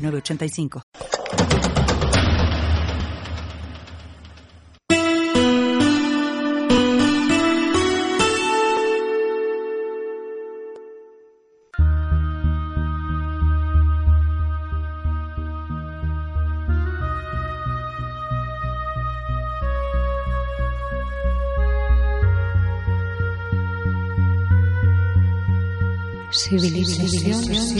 8985. Civilitzacions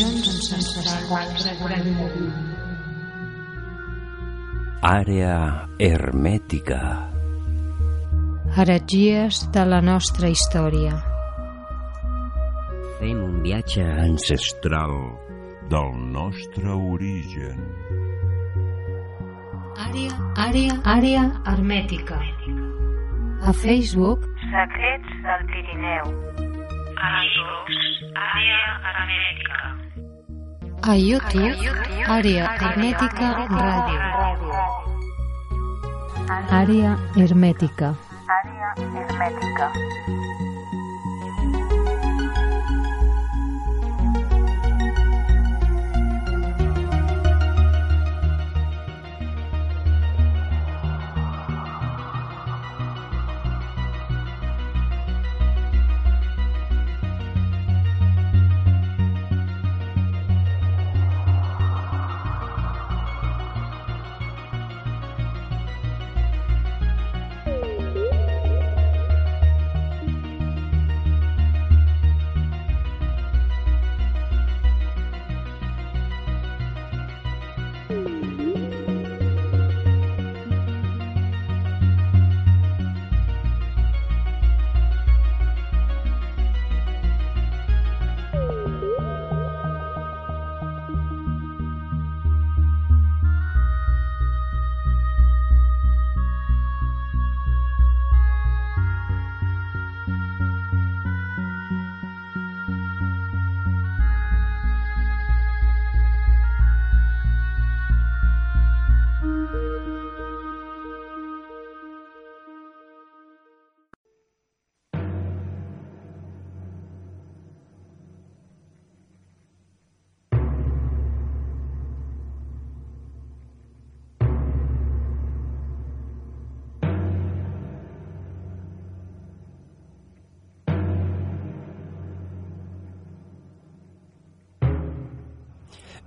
Àrea hermètica. Heretgies de la nostra història. Fem un viatge ancestral del nostre origen. Àrea, àrea, àrea hermètica. A Facebook, Secrets del Pirineu. Área Hermética. A YouTube, Área Hermética Radio. Área Hermética. Área Hermética.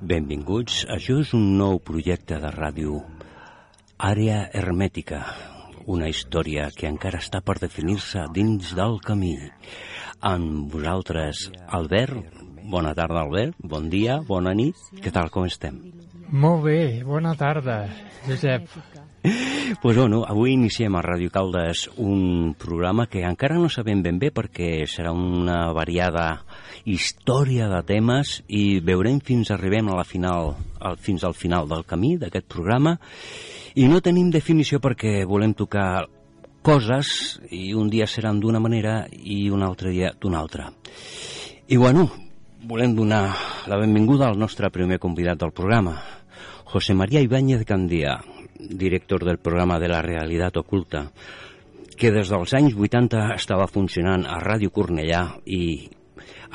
Benvinguts. Això és un nou projecte de ràdio. Àrea hermètica. Una història que encara està per definir-se dins del camí. Amb vosaltres, Albert. Bona tarda, Albert. Bon dia, bona nit. Què tal, com estem? Molt bé, bona tarda, Josep. Pues bueno, avui iniciem a Ràdio Caldes un programa que encara no sabem ben bé perquè serà una variada història de temes i veurem fins arribem a la final, al, fins al final del camí d'aquest programa i no tenim definició perquè volem tocar coses i un dia seran d'una manera i un altre dia d'una altra. I bueno, volem donar la benvinguda al nostre primer convidat del programa, José María Ibáñez Candia, director del programa de la Realitat Oculta, que des dels anys 80 estava funcionant a Ràdio Cornellà i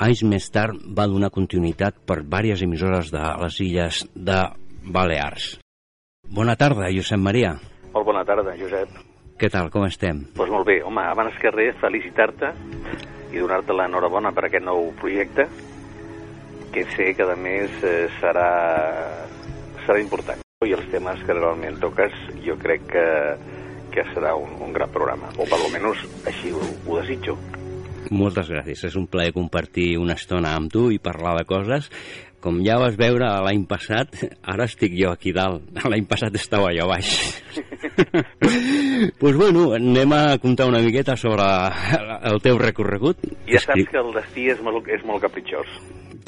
anys més tard va donar continuïtat per diverses emissores de les illes de Balears. Bona tarda, Josep Maria. Molt bona tarda, Josep. Què tal, com estem? Doncs pues molt bé. Home, abans que res, felicitar-te i donar-te l'enhorabona per aquest nou projecte, que sé que, a més, eh, serà, serà important. I els temes que realment toques, jo crec que, que serà un, un gran programa, o per almenys així ho, ho desitjo. Moltes gràcies. És un plaer compartir una estona amb tu i parlar de coses. Com ja vas veure l'any passat, ara estic jo aquí dalt. L'any passat estava allà baix. Doncs pues bueno, anem a contar una miqueta sobre el teu recorregut. Ja saps que el destí és molt, és molt capritxós.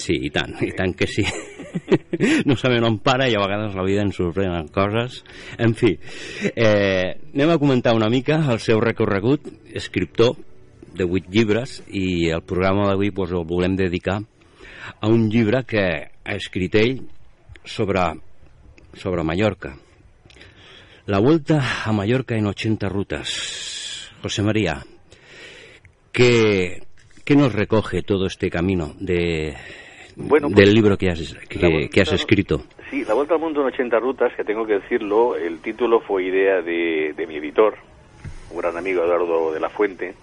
Sí, i tant, i tant que sí. no sabem on para i a vegades la vida ens sorprenen coses. En fi, eh, anem a comentar una mica el seu recorregut, escriptor de vuit llibres, i el programa d'avui pues, el volem dedicar a un llibre que ha escrit ell sobre, sobre Mallorca. La Vuelta a Mallorca en 80 rutas. José María, ¿qué, qué nos recoge todo este camino de, Bueno, pues, del libro que has, La que, vuelta- que has escrito? Sí, La Vuelta al Mundo en 80 Rutas, que tengo que decirlo, el título fue idea de, de mi editor, un gran amigo Eduardo de la Fuente.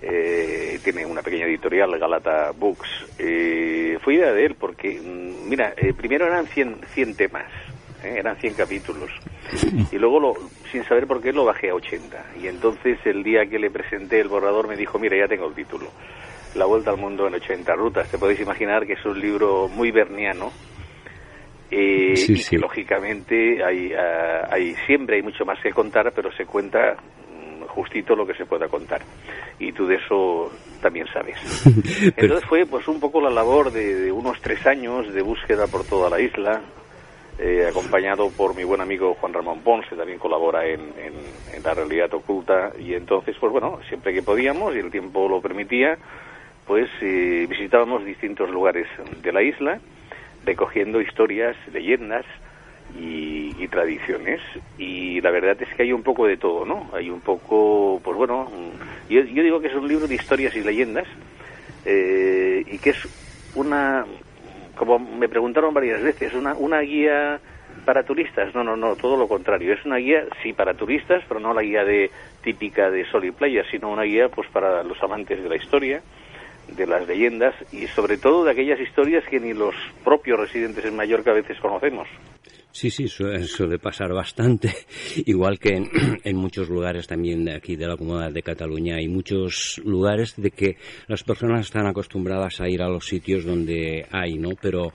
Eh, tiene una pequeña editorial, Galata Books. Eh, fue idea de él porque, mm, mira, eh, primero eran 100, 100 temas, ¿eh? eran 100 capítulos. Y luego, lo, sin saber por qué, lo bajé a 80. Y entonces el día que le presenté el borrador me dijo, mira, ya tengo el título. La Vuelta al Mundo en 80 Rutas. Te podéis imaginar que es un libro muy berniano. eh, Sí, y sí. que lógicamente hay, ah, hay siempre hay mucho más que contar, pero se cuenta justito lo que se pueda contar. Y tú de eso también sabes. Entonces fue pues un poco la labor de, de unos tres años de búsqueda por toda la isla, eh, acompañado por mi buen amigo Juan Ramón Pons, que también colabora en, en- en La Realidad Oculta. Y entonces, pues bueno, siempre que podíamos y el tiempo lo permitía, pues eh, visitábamos distintos lugares de la isla, recogiendo historias, leyendas y, y tradiciones. Y la verdad es que hay un poco de todo, ¿no? Hay un poco, pues bueno, yo, yo digo que es un libro de historias y leyendas eh, y que es una, como me preguntaron varias veces, una, una guía para turistas. No, no, no, todo lo contrario. Es una guía, sí, para turistas, pero no la guía de típica de sol y playa, sino una guía pues para los amantes de la historia, de las leyendas y sobre todo de aquellas historias que ni los propios residentes en Mallorca a veces conocemos. Sí, sí, suele, pasar bastante. Igual que en, en muchos lugares también de aquí de la Comunidad de Cataluña hay muchos lugares de que las personas están acostumbradas a ir a los sitios donde hay, ¿no? Pero,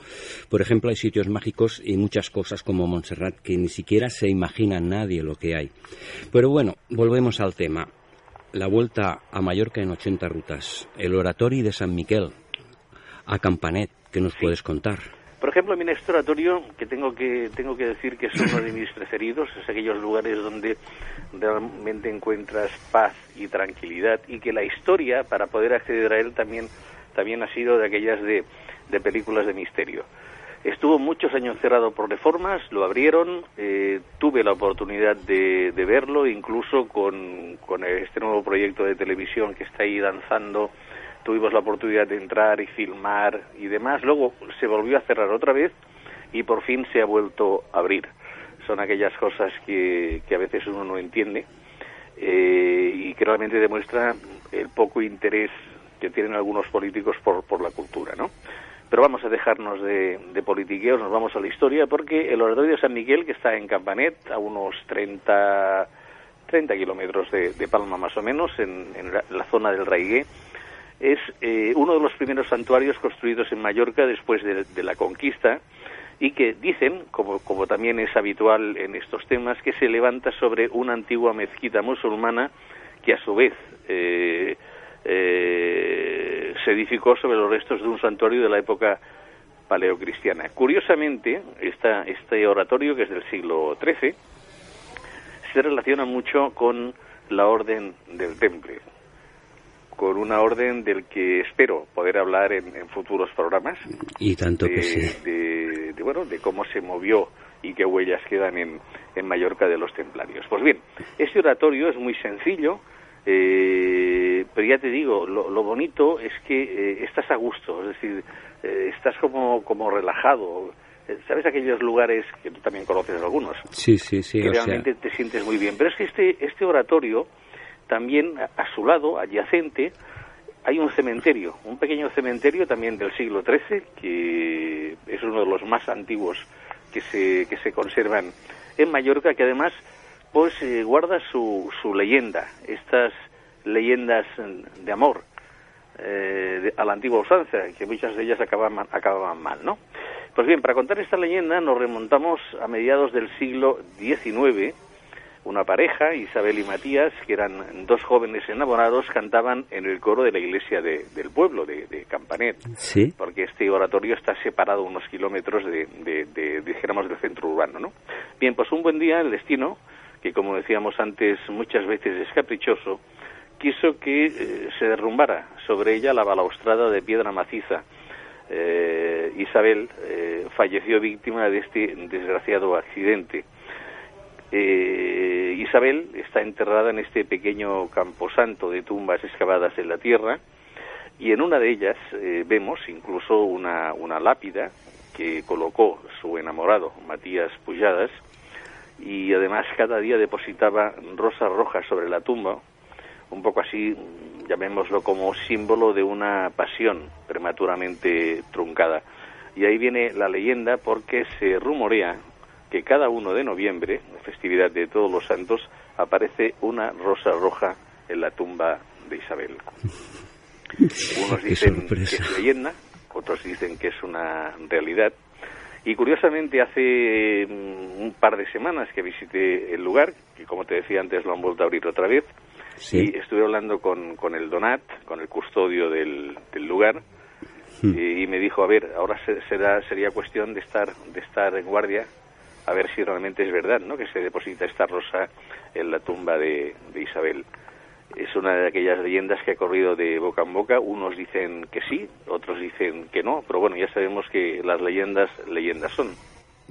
por ejemplo, hay sitios mágicos y muchas cosas como Montserrat que ni siquiera se imagina nadie lo que hay. Pero bueno, volvemos al tema. La vuelta a Mallorca en 80 rutas. El oratorio de San Miquel a Campanet. ¿Qué nos puedes contar? Por ejemplo, mi next oratorio, que tengo que tengo que decir que es uno de mis preferidos, es aquellos lugares donde realmente encuentras paz y tranquilidad y que la historia para poder acceder a él también también ha sido de aquellas de, de películas de misterio. Estuvo muchos años cerrado por reformas, lo abrieron, eh, tuve la oportunidad de, verlo, incluso con, con este nuevo proyecto de televisión que está ahí danzando, tuvimos la oportunidad de entrar y filmar y demás. Luego se volvió a cerrar otra vez y por fin se ha vuelto a abrir. Son aquellas cosas que, que a veces uno no entiende eh, y que realmente demuestra el poco interés que tienen algunos políticos por, por la cultura, ¿no? Pero vamos a dejarnos de, de politiqueos, nos vamos a la historia, porque el oratorio de San Miguel, que está en Campanet, a unos 30, 30 kilómetros de, de Palma más o menos, en, en la, zona del Raigué, es eh, uno de los primeros santuarios construidos en Mallorca después de, de la conquista y que dicen, como, como también es habitual en estos temas, que se levanta sobre una antigua mezquita musulmana que a su vez eh, eh, se edificó sobre los restos de un santuario de la época paleocristiana. Curiosamente, esta, este oratorio, que es del siglo XIII, se relaciona mucho con la orden del Temple, con una orden del que espero poder hablar en, en futuros programas, Y tanto de, que sí. de- de, bueno, de cómo se movió y qué huellas quedan en, en Mallorca de los templarios. Pues bien, este oratorio es muy sencillo, eh, pero ya te digo, lo, lo bonito es que eh, estás a gusto, es decir, eh, estás como, como relajado. Eh, ¿Sabes aquellos lugares que tú también conoces algunos? Sí, sí, sí. que sea, realmente te sientes muy bien. Pero es que este, este oratorio, también a, a su lado, adyacente, hay un cementerio, un pequeño cementerio también del siglo XIII, que es uno de los más antiguos que se, que se conservan en Mallorca, que además pues eh, guarda su, su leyenda, estas leyendas de amor eh, de- a la antigua usanza, que muchas de ellas acababan, acababan mal, ¿no? Pues bien, para contar esta leyenda nos remontamos a mediados del siglo XIX, una pareja, Isabel y Matías, que eran dos jóvenes enamorados, cantaban en el coro de la iglesia de- del pueblo, de, de Campanet, Sí. porque este oratorio está separado unos kilómetros de- dijéramos, del centro urbano, ¿no? Bien, pues un buen día el destino, que como decíamos antes muchas veces es caprichoso, quiso que eh, se derrumbara sobre ella la balaustrada de piedra maciza. Eh, Isabel eh, falleció víctima de este desgraciado accidente. Isabel está enterrada en este pequeño camposanto de tumbas excavadas en la tierra y en una de ellas vemos incluso una, una lápida que colocó su enamorado, Matías Pujadas, y además cada día depositaba rosas rojas sobre la tumba, un poco así, llamémoslo como símbolo de una pasión prematuramente truncada. Y ahí viene la leyenda porque se rumorea que cada 1 de noviembre, festividad de todos los santos, aparece una rosa roja en la tumba de Isabel. Unos dicen que es leyenda, otros dicen que es una realidad. Y curiosamente hace mm, un par de semanas que visité el lugar, que como te decía antes lo han vuelto a abrir otra vez, Sí. y estuve hablando con, con el Donat, con el custodio del, del lugar, Hmm. y, y me dijo, a ver, ahora se- será, sería cuestión de estar, de estar en guardia, a ver si realmente es verdad, ¿no?, que se deposita esta rosa en la tumba de, de Isabel. Es una de aquellas leyendas que ha corrido de boca en boca. Unos dicen que sí, otros dicen que no, pero bueno, ya sabemos que las leyendas, leyendas son.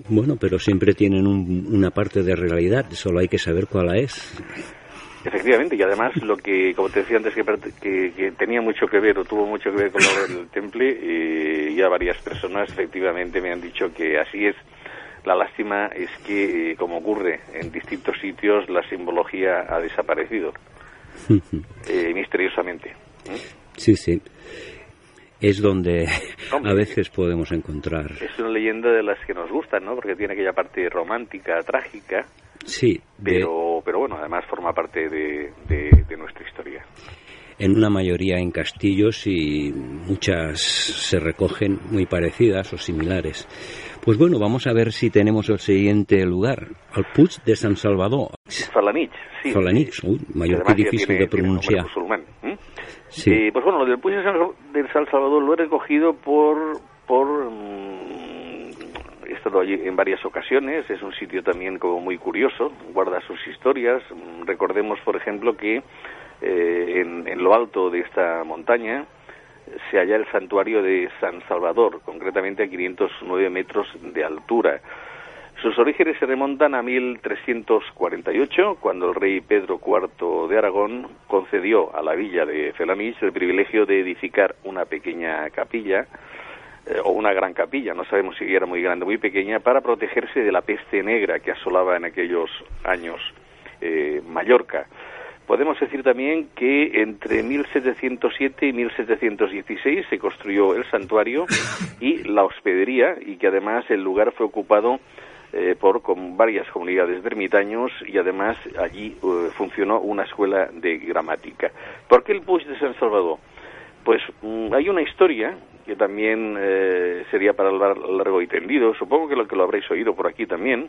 Bueno, pero siempre tienen un- una parte de realidad, solo hay que saber cuál es. Efectivamente, y además lo que, como te decía antes, que, que- que tenía mucho que ver o tuvo mucho que ver con la del temple, eh, ya varias personas efectivamente me han dicho que así es. La lástima es que, eh, como ocurre en distintos sitios, la simbología ha desaparecido eh, misteriosamente. ¿eh? Sí, sí. Es donde Hombre. a veces podemos encontrar. Es una leyenda de las que nos gustan, ¿no? Porque tiene aquella parte romántica, trágica, Sí, de- pero, pero bueno, además forma parte de, de- de nuestra historia. en una mayoría en castillos y muchas se recogen muy parecidas o similares. Pues bueno, vamos a ver si tenemos el siguiente lugar, al Puig de San Salvador. Falanich, sí. Uy, Que mayor que difícil tiene- de pronunciar. musulmán, ¿eh? Sí. Eh, pues bueno, lo del Puig de San, Salvador lo he recogido por, por mm, he estado allí en varias ocasiones, es un sitio también como muy curioso, guarda sus historias. Mm, Recordemos, por ejemplo, que eh, en, en lo alto de esta montaña se halla el santuario de San Salvador, concretamente a 509 metros de altura. Sus orígenes se remontan a 1348, cuando el rey Pedro IV de Aragón concedió a la villa de Felanich el privilegio de edificar una pequeña capilla, eh, o una gran capilla, no sabemos si era muy grande o muy pequeña, para protegerse de la peste negra que asolaba en aquellos años eh, Mallorca. Podemos decir también que entre 1707 y 1716 se construyó el santuario y la hospedería y que además el lugar fue ocupado eh, por con varias comunidades de ermitaños y además allí eh, funcionó una escuela de gramática. ¿Por qué el Puig de San Salvador? Pues mm, hay una historia que también eh, sería para hablar largo y tendido, supongo que lo que lo habréis oído por aquí también,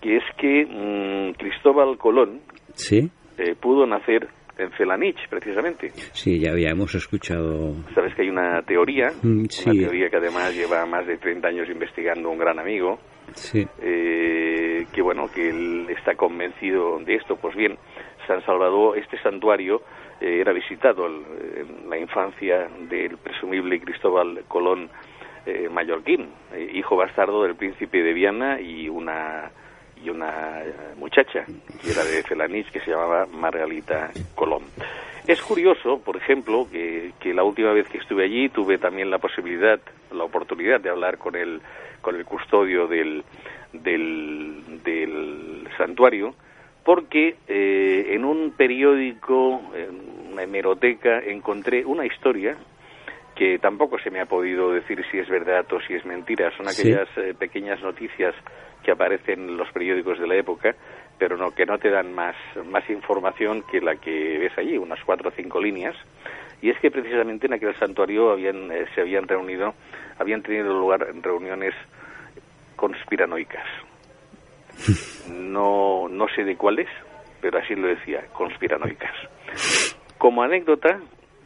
que es que mm, Cristóbal Colón Sí, eh, pudo nacer en Felanich, precisamente. sí, ya habíamos escuchado. Sabes que hay una teoría, Mm, sí. una teoría que además lleva más de 30 años investigando un gran amigo, Sí, eh, que bueno, que él está convencido de esto. Pues bien, San Salvador, este santuario, eh, era visitado el- en la infancia del presumible Cristóbal Colón eh, mallorquín, eh, hijo bastardo del príncipe de Viana y una y una eh, muchacha que era de Felanich que se llamaba Margalita Colón. Es curioso, por ejemplo, que, que la última vez que estuve allí tuve también la posibilidad, la oportunidad de hablar con el, con el custodio del, del, del santuario, porque eh, en un periódico, en una hemeroteca, encontré una historia que tampoco se me ha podido decir si es verdad o si es mentira. Son Sí. aquellas eh, pequeñas noticias que aparecen en los periódicos de la época, pero no que no te dan más, más información que la que ves allí, unas cuatro o cinco líneas. Y es que precisamente en aquel santuario habían, eh, se habían reunido, habían tenido lugar reuniones conspiranoicas. no, no sé de cuáles, pero así lo decía, conspiranoicas. Como anécdota,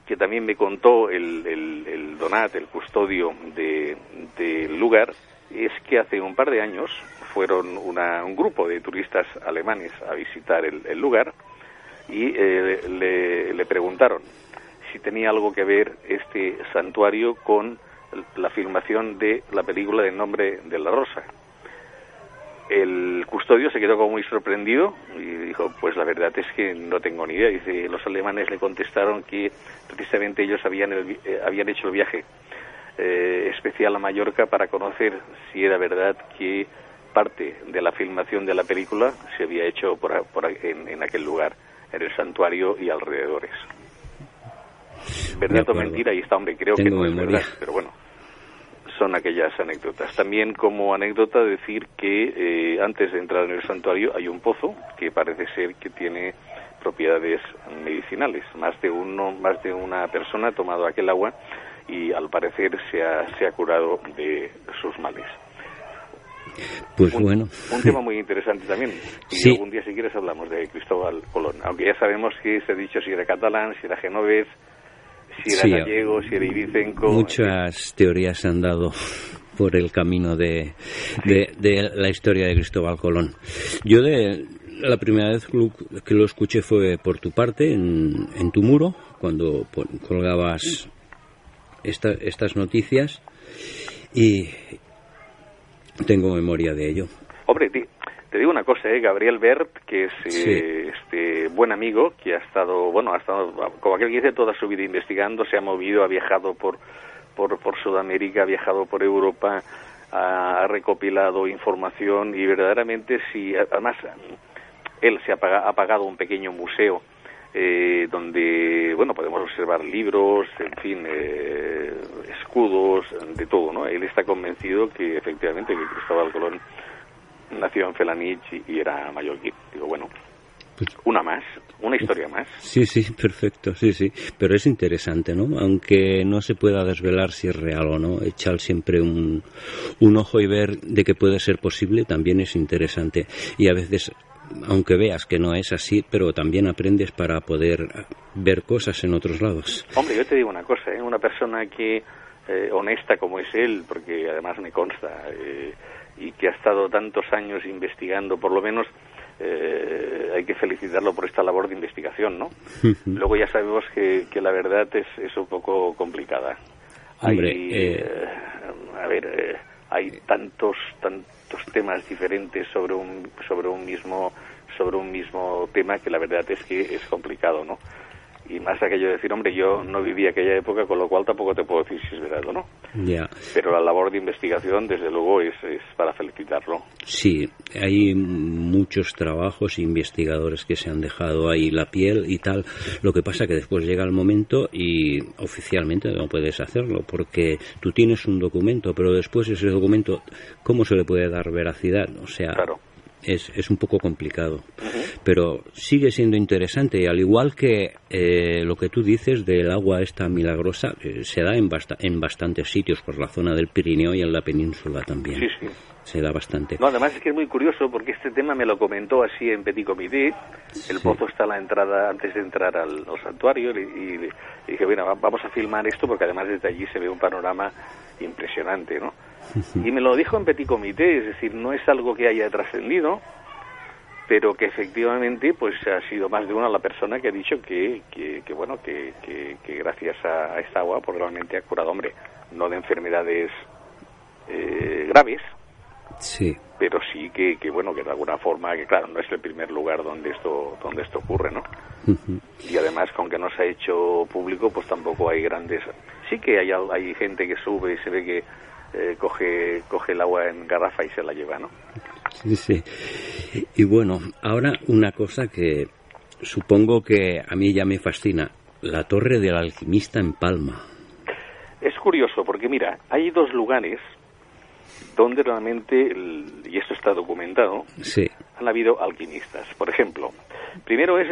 que también me contó el, el, el Donat, el custodio de- del lugar, es que hace un par de años fueron una- un grupo de turistas alemanes a visitar el, lugar y eh, le, preguntaron si tenía algo que ver este santuario con la filmación de la película de Nombre de la Rosa. El custodio se quedó como muy sorprendido y dijo, pues la verdad es que no tengo ni idea. Dice, los alemanes le contestaron que precisamente ellos habían, el eh, habían hecho el viaje eh, especial a Mallorca para conocer si era verdad que parte de la filmación de la película se había hecho por, por en, en aquel lugar, en el santuario y alrededores. ¿Verdad o mentira? Y está, hombre, creo que no es memoria. verdad, pero bueno son aquellas anécdotas. También como anécdota decir que eh, antes de entrar en el santuario hay un pozo que parece ser que tiene propiedades medicinales. Más de uno, más de una persona ha tomado aquel agua y al parecer se ha, se ha curado de sus males. Pues un, bueno. un tema muy interesante también. Y Sí. algún día, si quieres, hablamos de Cristóbal Colón. Aunque ya sabemos que se ha dicho si era catalán, si era genovés, si era Sí, gallego, si era ibicenco. Muchas teorías se han dado por el camino de, de, de la historia de Cristóbal Colón. Yo de la primera vez que lo escuché fue por tu parte, en, en tu muro, cuando colgabas esta- estas noticias y tengo memoria de ello. Hombre, te digo una cosa, ¿eh? Gabriel Bert, que es eh, este buen amigo, que ha estado, bueno, ha estado, como aquel que dice, toda su vida investigando, se ha movido, ha viajado por, por, por Sudamérica, ha viajado por Europa, ha recopilado información y verdaderamente si, además, él se ha, paga- ha pagado un pequeño museo eh, donde, bueno, podemos observar libros, en fin, eh, escudos, de todo, ¿no? Él está convencido que efectivamente que Cristóbal Colón nació en Felanich y, era mallorquín. Digo, bueno, Pues una más, una historia más. Sí, sí, perfecto, sí, sí. Pero es interesante, ¿no? Aunque no se pueda desvelar si es real o no, echar siempre un, un ojo y ver de que puede ser posible también es interesante. Y a veces, aunque veas que no es así, pero también aprendes para poder ver cosas en otros lados. Hombre, yo te digo una cosa, ¿eh? una persona que eh, honesta como es él, porque además me consta, eh, y que ha estado tantos años investigando, por lo menos eh, hay que felicitarlo por esta labor de investigación, ¿no? Luego ya sabemos que, que la verdad es, es un poco complicada. Hombre, hay, eh, eh, a ver, eh, hay tantos temas diferentes sobre un sobre un mismo sobre un mismo tema que la verdad es que es complicado, ¿no? Y más aquello de decir, hombre, yo no viví aquella época, con lo cual tampoco te puedo decir si es verdad o no. Ya, Pero la labor de investigación, desde luego, es, es para felicitarlo. sí, hay muchos trabajos, investigadores que se han dejado ahí la piel y tal. Lo que pasa que después llega el momento y oficialmente no puedes hacerlo porque tú tienes un documento, pero después ese documento, ¿cómo se le puede dar veracidad? O sea, Claro. Es, es un poco complicado. Pero sigue siendo interesante y al igual que eh, lo que tú dices del agua esta milagrosa, eh, se da en, basta- en bastantes sitios por la zona del Pirineo y en la península también. Sí, sí. Se da bastante. No, además es que es muy curioso porque este tema me lo comentó así en Petit Comité. El Sí. pozo está a la entrada antes de entrar al, al santuario y, y y dije, bueno, va- vamos a filmar esto porque además desde allí se ve un panorama impresionante, ¿no? Y me lo dijo en Petit Comité, es decir, no es algo que haya trascendido, pero que efectivamente pues ha sido más de una la persona que ha dicho que, que, que, bueno, que, que, que gracias a, a esta agua pues realmente ha curado, hombre, no de enfermedades eh, graves, Sí. pero sí que, que bueno que de alguna forma que claro no es el primer lugar donde esto donde esto ocurre no y además con que no se ha hecho público pues tampoco hay grandes sí que hay hay gente que sube y se ve que eh, coge coge el agua en garrafa y se la lleva no Sí, sí. Y bueno, ahora una cosa que supongo que a mí ya me fascina. La torre del alquimista en Palma. es curioso porque mira hay dos lugares donde realmente el- y esto está documentado Sí. han habido alquimistas por ejemplo primero es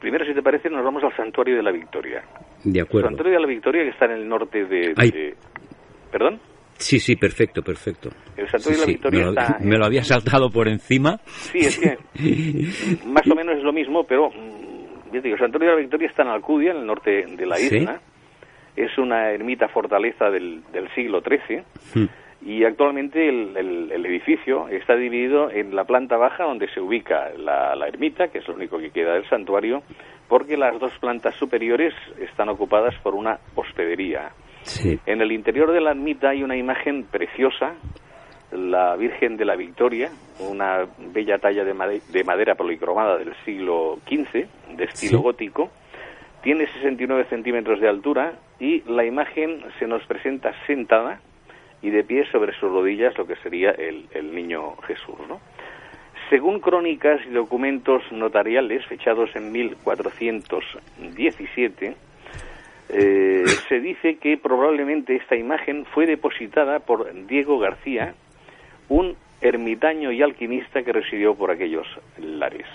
primero si te parece nos vamos al santuario de la Victoria De el acuerdo. santuario de la Victoria que está en el norte de, Ay. de- perdón Sí, sí, perfecto, perfecto. El Santuario Sí, de la sí, Victoria me, lo, está... me lo había saltado por encima. Sí, es que más o menos es lo mismo, pero mm, ya te digo, el Santuario de la Victoria está en Alcudia, en el norte de la Sí. isla. Es una ermita fortaleza del, del siglo XIII Mm. y actualmente el, el- el edificio está dividido en la planta baja donde se ubica la, la ermita, que es lo único que queda del santuario, porque las dos plantas superiores están ocupadas por una hospedería. Sí. En el interior de la ermita hay una imagen preciosa, la Virgen de la Victoria, una bella talla de, made- de madera policromada del siglo XV, de estilo Sí. gótico. Tiene 69 centímetros de altura y la imagen se nos presenta sentada y de pie sobre sus rodillas lo que sería el, el niño Jesús. ¿no? Según crónicas y documentos notariales fechados en 1417, eh, se dice que probablemente esta imagen fue depositada por Diego García, un ermitaño y alquimista que residió por aquellos lares.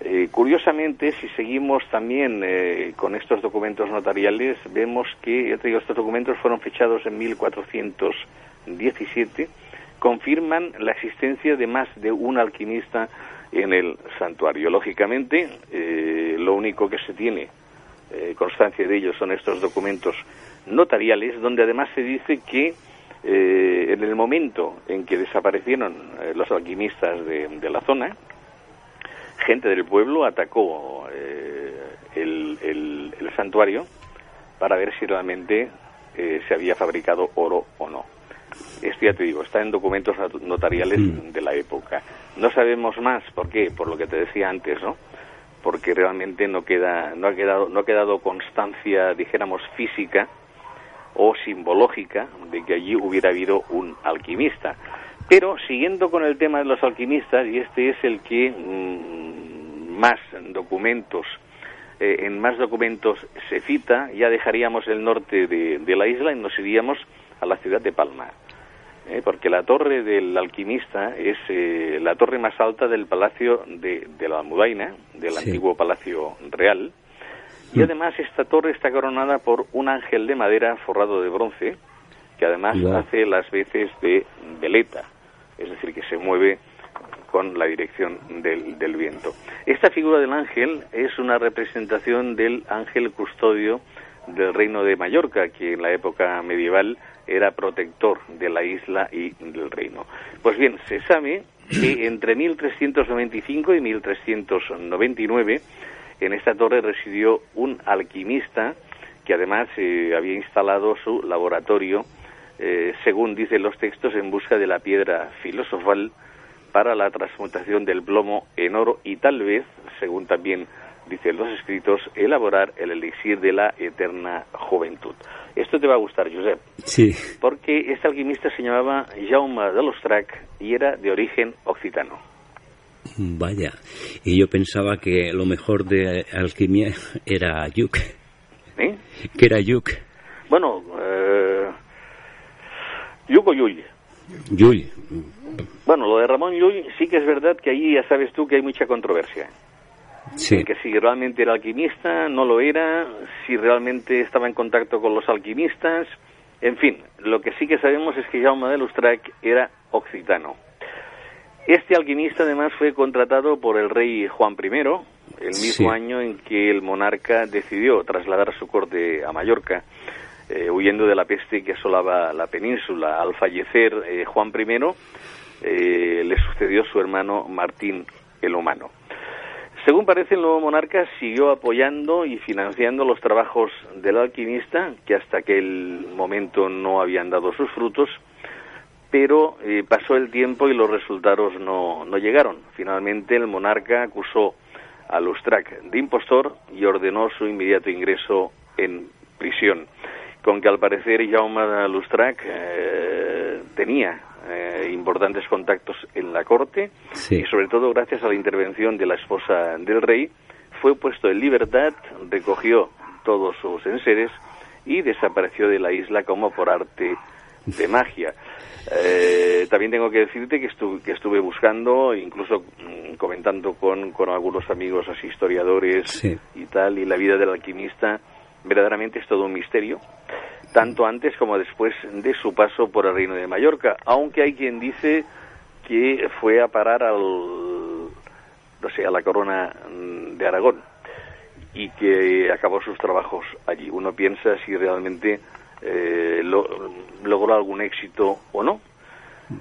Eh, curiosamente, si seguimos también eh, con estos documentos notariales, vemos que estos documentos fueron fechados en 1417, confirman la existencia de más de un alquimista en el santuario. Lógicamente, lo único que se tiene eh, constancia de ello son estos documentos notariales, donde además se dice que eh, en el momento en que desaparecieron eh, los alquimistas de, de la zona, gente del pueblo atacó el, el- el santuario para ver si realmente se había fabricado oro o no. Esto ya te digo, está en documentos not- notariales de la época. No sabemos más, ¿por qué? Por lo que te decía antes, ¿no? Porque realmente no queda, no ha quedado, no ha quedado constancia, dijéramos, física o simbológica de que allí hubiera habido un alquimista. Pero siguiendo con el tema de los alquimistas, y este es el que mm, más documentos, eh, en más documentos se cita, ya dejaríamos el norte de, de la isla y nos iríamos a la ciudad de Palma. ¿Eh? porque la torre del alquimista es eh, la torre más alta del palacio de, de la Almudaina, del Sí. antiguo palacio real, y Mm. además esta torre está coronada por un ángel de madera forrado de bronce, que además hace las veces de veleta, es decir, que se mueve con la dirección del, del viento. Esta figura del ángel es una representación del ángel custodio del reino de Mallorca, que en la época medieval era protector de la isla y del reino. Pues bien, se sabe que entre 1395 y 1399 en esta torre residió un alquimista que además eh, había instalado su laboratorio, eh, según dicen los textos, en busca de la piedra filosofal para la transmutación del plomo en oro y tal vez, según también dicen los escritos, elaborar el elixir de la eterna juventud. Esto te va a gustar, Josep, Sí. porque este alquimista se llamaba Jaume de Lostrac y era de origen occitano. Vaya. Y yo pensaba que lo mejor de alquimia era yuk. ¿eh? Que era yuk. Bueno, eh, Yugo Yuy. Yuy. Bueno, lo de Ramón Llull sí que es verdad que allí ya sabes tú que hay mucha controversia. Sí. Que si realmente era alquimista, no lo era, si realmente estaba en contacto con los alquimistas. En fin, lo que sí que sabemos es que Jaume de Lustrac era occitano. Este alquimista además fue contratado por el rey Juan I, el mismo Sí. año en que el monarca decidió trasladar su corte a Mallorca, eh, huyendo de la peste que asolaba la península. Al fallecer eh, Juan I, eh, le sucedió su hermano Martín el Humano. Según parece, el nuevo monarca siguió apoyando y financiando los trabajos del alquimista, que hasta aquel momento no habían dado sus frutos, pero eh, pasó el tiempo y los resultados no, no llegaron. Finalmente, el monarca acusó a Lustrac de impostor y ordenó su inmediato ingreso en prisión. Con que al parecer Jaume Lustrac eh, tenía eh, importantes contactos en la corte Sí. y sobre todo gracias a la intervención de la esposa del rey fue puesto en libertad, recogió todos sus enseres y desapareció de la isla como por arte de magia. Eh, también tengo que decirte que, estu- que estuve buscando, incluso mm, comentando con, con algunos amigos así historiadores Sí. y tal, y la vida del alquimista verdaderamente es todo un misterio. Tanto antes como después de su paso por el Reino de Mallorca, aunque hay quien dice que fue a parar al, no sé, a la corona mm, de Aragón y que acabó sus trabajos allí. Uno piensa si realmente eh, lo- logró algún éxito o no.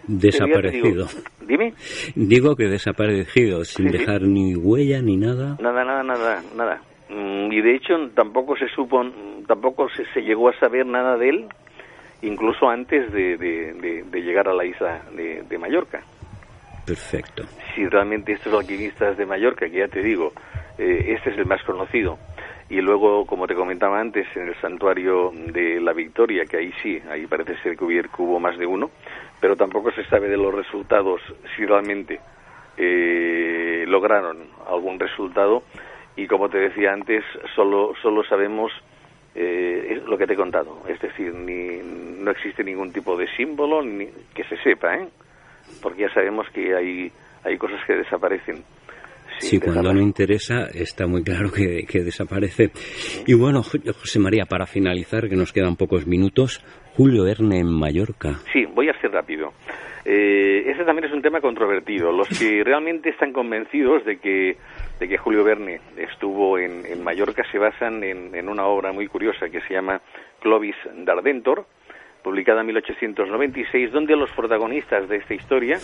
Desaparecido. Digo, Dime. Digo que desaparecido, sin Sí, sí. dejar ni huella ni nada. Nada, nada, nada, nada. Mm, Y de hecho tampoco se supo, tampoco se, se llegó a saber nada de él, incluso antes de, de- de- de llegar a la isla de, Mallorca. Perfecto. Si realmente estos alquimistas de Mallorca, que ya te digo, eh, este es el más conocido, y luego, como te comentaba antes, en el santuario de la Victoria, que ahí sí, ahí parece ser que hubo más de uno, pero tampoco se sabe de los resultados si realmente eh, lograron algún resultado y como te decía antes solo solo sabemos eh, es lo que te he contado es decir ni no existe ningún tipo de símbolo ni que se sepa ¿eh? porque ya sabemos que hay hay cosas que desaparecen Sí, cuando no interesa está muy claro que, que desaparece. Y bueno, Jo- José María, para finalizar, que nos quedan pocos minutos, Julio Erne en Mallorca. Sí, voy a ser rápido. Eh, ese también es un tema controvertido. Los que realmente están convencidos de que, de que Julio Verne estuvo en, en Mallorca se basan en, en una obra muy curiosa que se llama Clovis d'Ardentor, publicada en 1896, donde los protagonistas de esta historia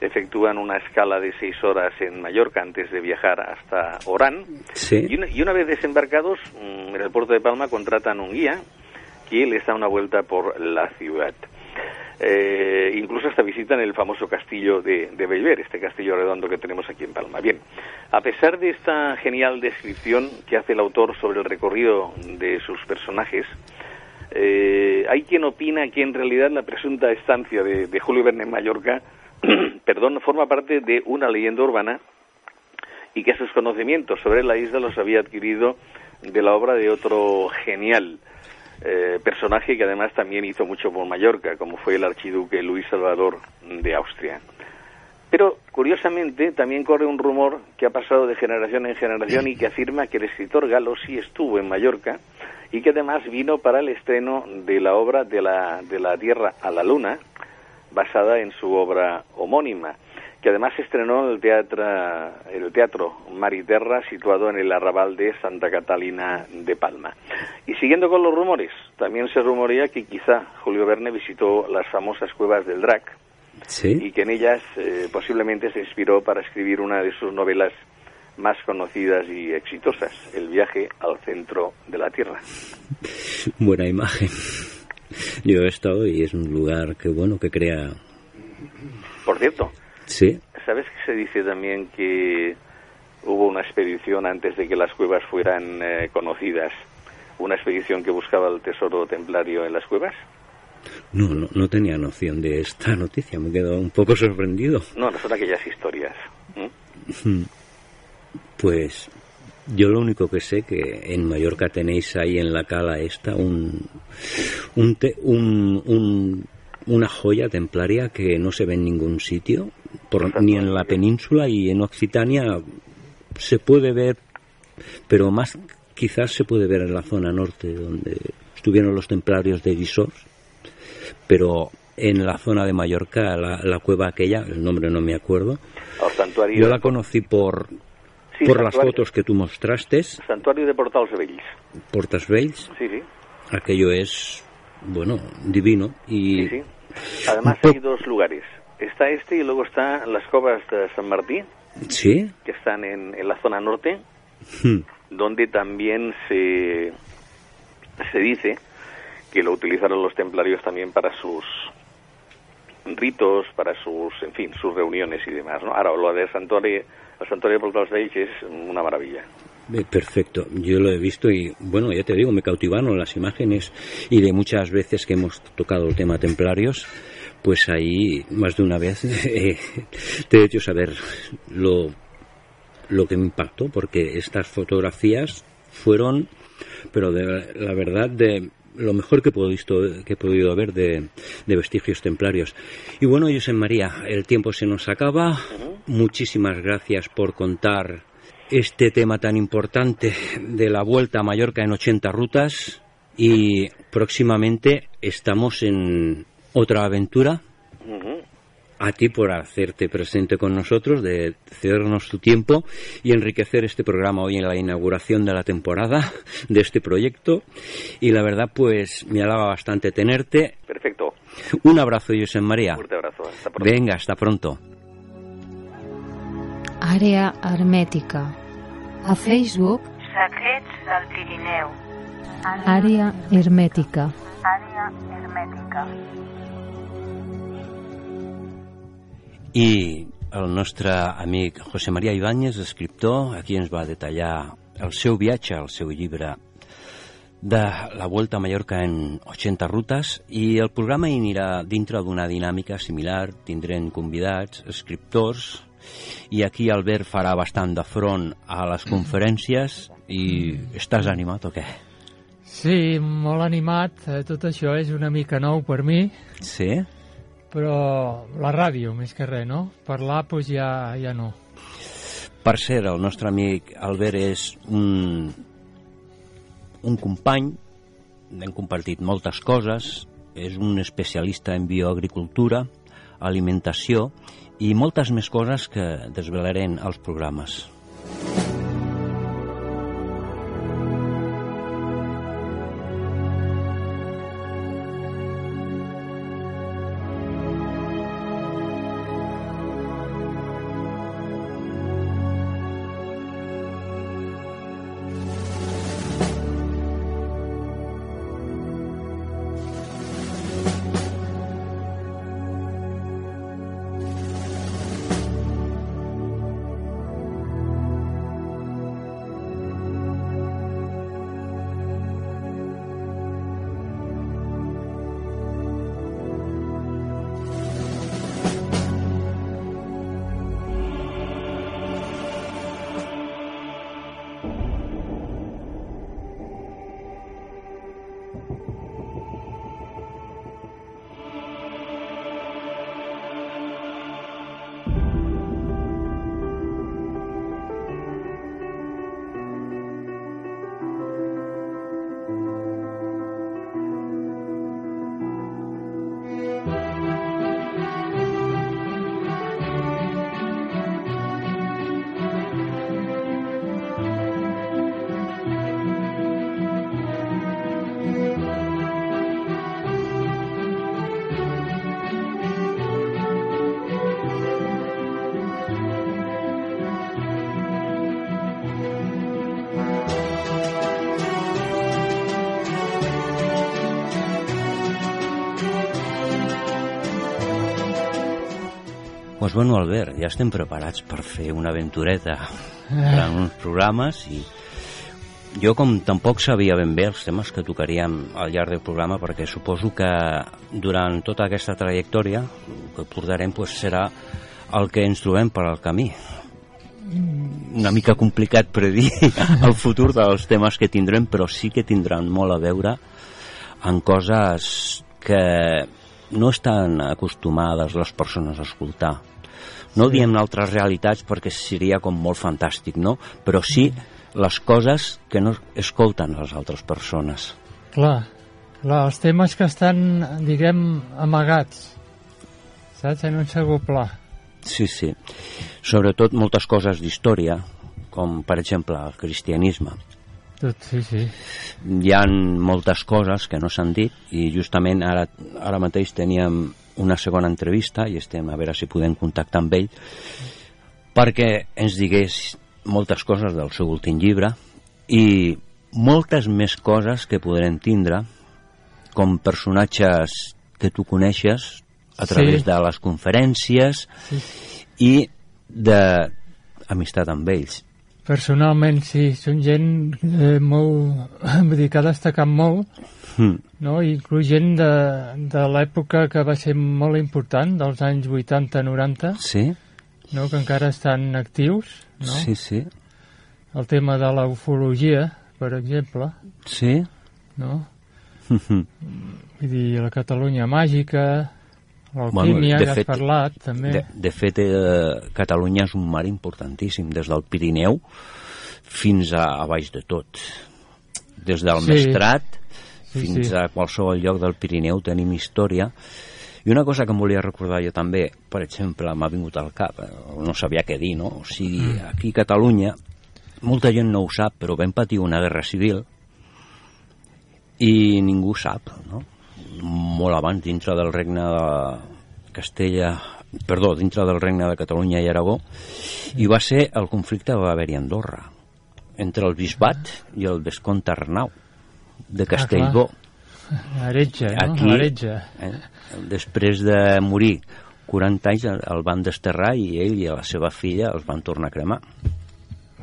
efectúan una escala de seis horas en Mallorca antes de viajar hasta Orán. Sí. Y una, y una vez desembarcados mm, en el puerto de Palma contratan un guía que les da una vuelta por la ciudad. Eh, incluso hasta visitan el famoso castillo de, de este castillo redondo que tenemos aquí en Palma. Bien, a pesar de esta genial descripción que hace el autor sobre el recorrido de sus personajes, eh, hay quien opina que en realidad la presunta estancia de, de Julio Verne en Mallorca, perdón, forma parte de una leyenda urbana y que sus conocimientos sobre la isla los había adquirido de la obra de otro genial eh, personaje que además también hizo mucho por Mallorca, como fue el archiduque Luis Salvador de Austria. Pero, curiosamente, también corre un rumor que ha pasado de generación en generación y que afirma que el escritor galo sí estuvo en Mallorca y que además vino para el estreno de la obra de la, de la Tierra a la Luna, basada en su obra homónima, que además estrenó en el teatro, el teatro Mariterra, situado en el arrabal de Santa Catalina de Palma. Y siguiendo con los rumores, también se rumorea que quizá Julio Verne visitó las famosas cuevas del Drac, Sí. y que en ellas eh, posiblemente se inspiró para escribir una de sus novelas más conocidas y exitosas, El viaje al centro de la Tierra. Buena imagen. Yo he estado y es un lugar que, bueno, que crea... Por cierto, Sí. ¿sabes que se dice también que hubo una expedición antes de que las cuevas fueran eh, conocidas? Una expedición que buscaba el tesoro templario en las cuevas. No, no, no tenía noción de esta noticia. Me he quedado un poco sorprendido. No, no son aquellas historias. ¿m? Pues yo lo único que sé que en Mallorca tenéis ahí en la cala esta un, un, te- un- un- una joya templaria que no se ve en ningún sitio, por- ni en la península y en Occitania se puede ver, pero más quizás se puede ver en la zona norte donde estuvieron los templarios de Guisors, pero en la zona de Mallorca, la, la cueva aquella, el nombre no me acuerdo, yo la conocí por, Sí, por las fotos que tú mostraste, santuario de Portals de Bells. Portas Sí, sí. aquello es, bueno, divino. Y Sí, sí. Además hay dos lugares. Está este y luego están las covas de San Martín, sí, que están en, en la zona norte, Hmm. donde también se, se dice que lo utilizaron los templarios también para sus ritos, para sus, en fin, sus reuniones y demás. ¿no? Ahora, lo de Santuario, el Santuario de Bells es una maravilla. Perfecto, yo lo he visto y bueno, ya te digo, me cautivaron las imágenes y de muchas veces que hemos tocado el tema templarios, pues ahí más de una vez eh, te he hecho saber lo, lo que me impactó, porque estas fotografías fueron, pero de la verdad, de lo mejor que he podido, que he podido ver de, de vestigios templarios. Y bueno, José María, el tiempo se nos acaba. Muchísimas gracias por contar este tema tan importante de la vuelta a Mallorca en 80 rutas. y próximamente estamos en otra aventura. A ti por hacerte presente con nosotros, de cedernos tu tiempo y enriquecer este programa hoy en la inauguración de la temporada de este proyecto. Y la verdad, pues me alaba bastante tenerte. Perfecto. Un abrazo, José María. Fuerte abrazo. Hasta pronto. Venga, hasta pronto. Àrea hermètica. A Facebook, Secrets del Pirineu. àrea hermètica. Àrea hermètica. I el nostre amic José María Ibáñez, escriptor, aquí ens va detallar el seu viatge, el seu llibre de la Vuelta a Mallorca en 80 rutes i el programa hi anirà dintre d'una dinàmica similar, tindrem convidats, escriptors i aquí Albert farà bastant de front a les conferències i estàs animat o què? Sí, molt animat. Eh, Tot això és una mica nou per mi, Sí? però la ràdio, més que res, no? Parlar, doncs ja, ja no. Per cert, el nostre amic Albert és un, un company, hem compartit moltes coses, és un especialista en bioagricultura, alimentació i moltes més coses que desvelarem als programes. Doncs bueno, Albert, ja estem preparats per fer una aventureta durant uns programes i jo com tampoc sabia ben bé els temes que tocaríem al llarg del programa perquè suposo que durant tota aquesta trajectòria que portarem pues, serà el que ens trobem per al camí. Una mica complicat predir el futur dels temes que tindrem però sí que tindran molt a veure en coses que no estan acostumades les persones a escoltar no sí. diem altres realitats perquè seria com molt fantàstic, no? Però sí les coses que no escolten les altres persones. Clar, clar, els temes que estan, diguem, amagats, saps? En un segon pla. Sí, sí. Sobretot moltes coses d'història, com per exemple el cristianisme. Tot, sí, sí. Hi ha moltes coses que no s'han dit i justament ara, ara mateix teníem una segona entrevista i estem a veure si podem contactar amb ell perquè ens digués moltes coses del seu últim llibre i moltes més coses que podrem tindre com personatges que tu coneixes a través Sí. de les conferències sí. i d'amistat amb ells. Personalment, sí, són gent eh, molt... Vull dir que ha destacat molt, Hm. No? inclús gent de, de l'època que va ser molt important, dels anys 80-90, Sí, no? que encara estan actius, no? sí, sí, el tema de la ufologia, per exemple, sí. no? Vull dir, la Catalunya màgica, l'alquímia, de que fet- has parlat, també. De, de fet, eh, Catalunya és un mar importantíssim, des del Pirineu fins a, a baix de tot. Des del Sí. Mestrat Sí, fins sí. a qualsevol lloc del Pirineu tenim història. I una cosa que em volia recordar jo també, per exemple, m'ha vingut al cap, eh, no sabia què dir, no? O sigui, Mm. aquí a Catalunya, molta gent no ho sap, però vam patir una guerra civil i ningú sap, no? Molt abans, dintre del regne de Castella, perdó, dintre del regne de Catalunya i Aragó, i va ser el conflicte que va haver-hi a Andorra, entre el bisbat i el vescomte Arnau de Castellbó. Heretge, no? Aquí, Heretge. eh, després de morir 40 anys el- el van desterrar i ell i la seva filla els van tornar a cremar.